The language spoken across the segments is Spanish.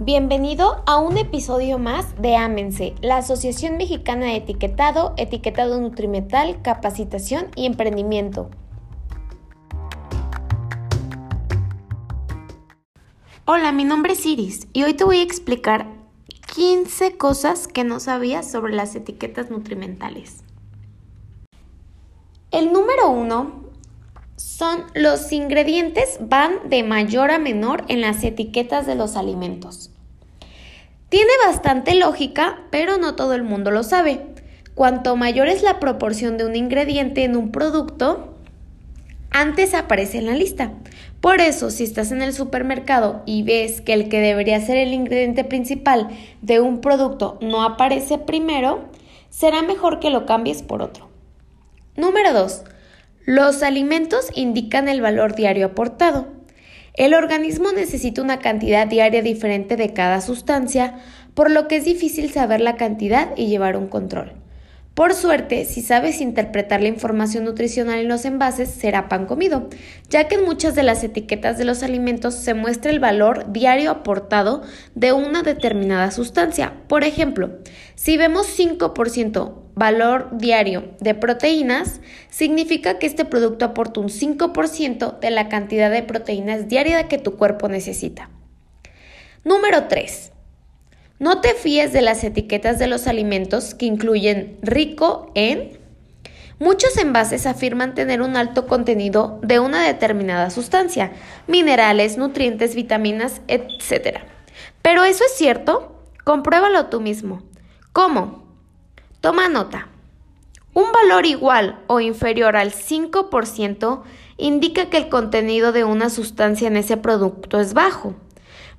Bienvenido a un episodio más de Ámense, la Asociación Mexicana de Etiquetado, Etiquetado Nutrimental, Capacitación y Emprendimiento. Hola, mi nombre es Iris y hoy te voy a explicar 15 cosas que no sabías sobre las etiquetas nutrimentales. El número uno son los ingredientes van de mayor a menor en las etiquetas de los alimentos. Tiene bastante lógica, pero no todo el mundo lo sabe. Cuanto mayor es la proporción de un ingrediente en un producto, antes aparece en la lista. Por eso, si estás en el supermercado y ves que el que debería ser el ingrediente principal de un producto no aparece primero, será mejor que lo cambies por otro. Número 2. Los alimentos indican el valor diario aportado. El organismo necesita una cantidad diaria diferente de cada sustancia, por lo que es difícil saber la cantidad y llevar un control. Por suerte, si sabes interpretar la información nutricional en los envases, será pan comido, ya que en muchas de las etiquetas de los alimentos se muestra el valor diario aportado de una determinada sustancia. Por ejemplo, si vemos 5% valor diario de proteínas, significa que este producto aporta un 5% de la cantidad de proteínas diaria que tu cuerpo necesita. Número 3. No te fíes de las etiquetas de los alimentos que incluyen rico en... Muchos envases afirman tener un alto contenido de una determinada sustancia, minerales, nutrientes, vitaminas, etc. ¿Pero eso es cierto? Compruébalo tú mismo. ¿Cómo? Toma nota. Un valor igual o inferior al 5% indica que el contenido de una sustancia en ese producto es bajo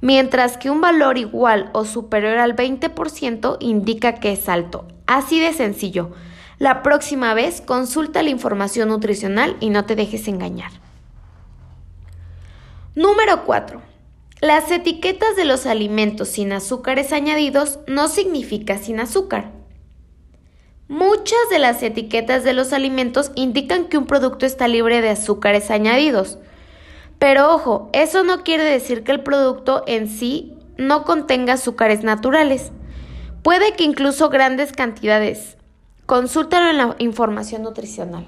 mientras que un valor igual o superior al 20% indica que es alto. Así de sencillo. La próxima vez consulta la información nutricional y no te dejes engañar. Número 4. Las etiquetas de los alimentos sin azúcares añadidos no significa sin azúcar. Muchas de las etiquetas de los alimentos indican que un producto está libre de azúcares añadidos. Pero ojo, eso no quiere decir que el producto en sí no contenga azúcares naturales. Puede que incluso grandes cantidades. Consúltalo en la información nutricional.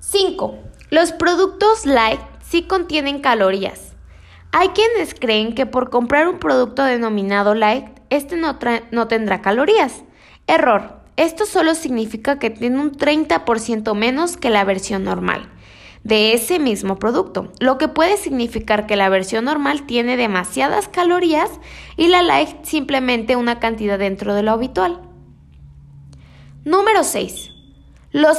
5. Los productos light sí contienen calorías. Hay quienes creen que por comprar un producto denominado light, este no, tendrá calorías. Error. Esto solo significa que tiene un 30% menos que la versión normal de ese mismo producto, lo que puede significar que la versión normal tiene demasiadas calorías y la light simplemente una cantidad dentro de lo habitual. Número 6. Los,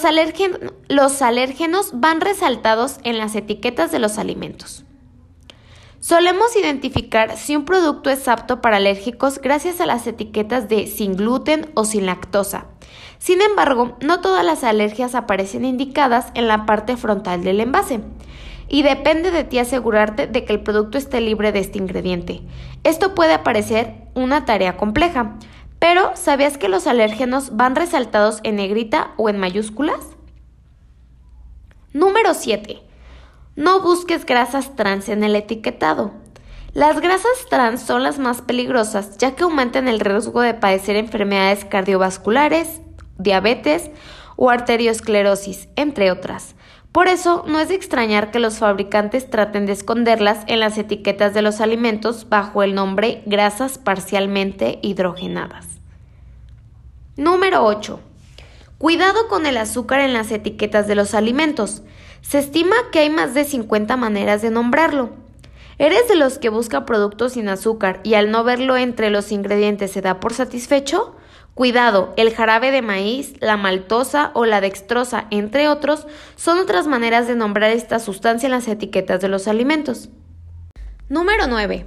los alérgenos van resaltados en las etiquetas de los alimentos. Solemos identificar si un producto es apto para alérgicos gracias a las etiquetas de sin gluten o sin lactosa. Sin embargo, no todas las alergias aparecen indicadas en la parte frontal del envase. Y depende de ti asegurarte de que el producto esté libre de este ingrediente. Esto puede parecer una tarea compleja, pero ¿sabías que los alérgenos van resaltados en negrita o en mayúsculas? Número 7. No busques grasas trans en el etiquetado. Las grasas trans son las más peligrosas ya que aumentan el riesgo de padecer enfermedades cardiovasculares, diabetes o arteriosclerosis, entre otras. Por eso no es de extrañar que los fabricantes traten de esconderlas en las etiquetas de los alimentos bajo el nombre grasas parcialmente hidrogenadas. Número 8. Cuidado con el azúcar en las etiquetas de los alimentos. Se estima que hay más de 50 maneras de nombrarlo. ¿Eres de los que busca productos sin azúcar y al no verlo entre los ingredientes se da por satisfecho? Cuidado, el jarabe de maíz, la maltosa o la dextrosa, entre otros, son otras maneras de nombrar esta sustancia en las etiquetas de los alimentos. Número 9.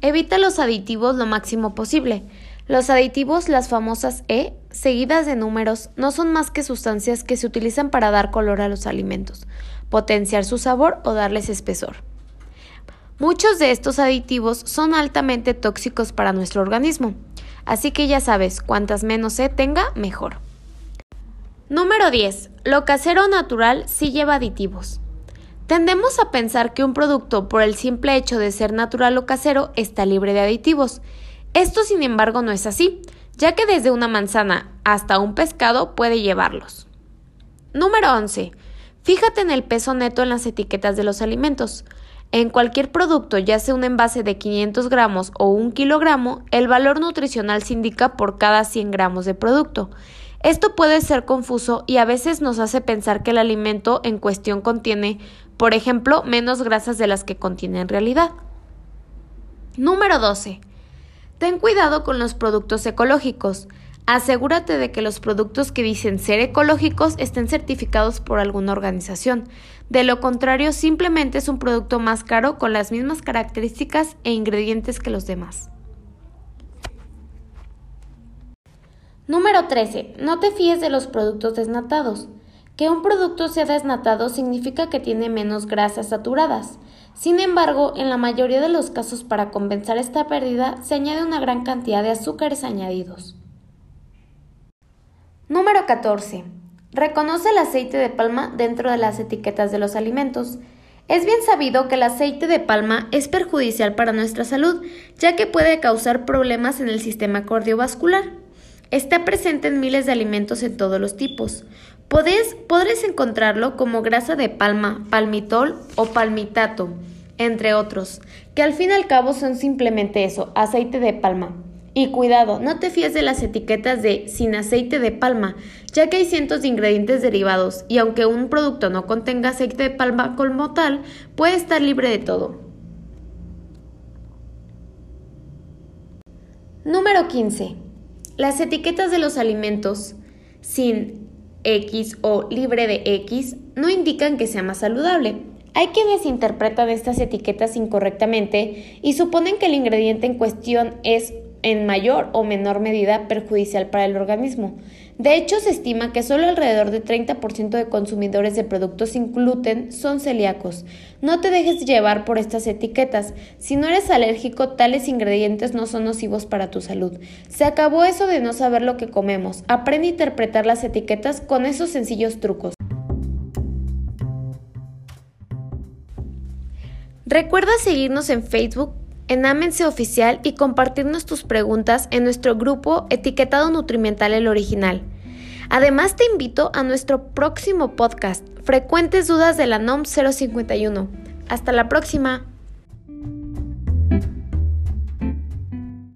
Evita los aditivos lo máximo posible. Los aditivos, las famosas E, seguidas de números, no son más que sustancias que se utilizan para dar color a los alimentos, potenciar su sabor o darles espesor. Muchos de estos aditivos son altamente tóxicos para nuestro organismo, así que ya sabes, cuantas menos E tenga, mejor. Número 10. Lo casero natural sí lleva aditivos. Tendemos a pensar que un producto, por el simple hecho de ser natural o casero, está libre de aditivos. Esto, sin embargo, no es así, ya que desde una manzana hasta un pescado puede llevarlos. Número 11. Fíjate en el peso neto en las etiquetas de los alimentos. En cualquier producto, ya sea un envase de 500 gramos o un kilogramo, el valor nutricional se indica por cada 100 gramos de producto. Esto puede ser confuso y a veces nos hace pensar que el alimento en cuestión contiene, por ejemplo, menos grasas de las que contiene en realidad. Número 12. Ten cuidado con los productos ecológicos. Asegúrate de que los productos que dicen ser ecológicos estén certificados por alguna organización. De lo contrario, simplemente es un producto más caro con las mismas características e ingredientes que los demás. Número 13. No te fíes de los productos desnatados. Que un producto sea desnatado significa que tiene menos grasas saturadas. Sin embargo, en la mayoría de los casos para compensar esta pérdida se añade una gran cantidad de azúcares añadidos. Número 14. Reconoce el aceite de palma dentro de las etiquetas de los alimentos. Es bien sabido que el aceite de palma es perjudicial para nuestra salud, ya que puede causar problemas en el sistema cardiovascular. Está presente en miles de alimentos en todos los tipos. Podés, encontrarlo como grasa de palma, palmitol o palmitato, entre otros, que al fin y al cabo son simplemente eso, aceite de palma. Y cuidado, no te fíes de las etiquetas de sin aceite de palma, ya que hay cientos de ingredientes derivados y aunque un producto no contenga aceite de palma como tal, puede estar libre de todo. Número 15. Las etiquetas de los alimentos sin X o libre de X no indican que sea más saludable. Hay quienes interpretan estas etiquetas incorrectamente y suponen que el ingrediente en cuestión es en mayor o menor medida perjudicial para el organismo. De hecho, se estima que solo alrededor de 30% de consumidores de productos sin gluten son celíacos. No te dejes llevar por estas etiquetas. Si no eres alérgico, tales ingredientes no son nocivos para tu salud. Se acabó eso de no saber lo que comemos. Aprende a interpretar las etiquetas con esos sencillos trucos. Recuerda seguirnos en Facebook en Amense Oficial y compartirnos tus preguntas en nuestro grupo etiquetado Nutrimental el Original. Además te invito a nuestro próximo podcast, Frecuentes Dudas de la NOM 051. Hasta la próxima.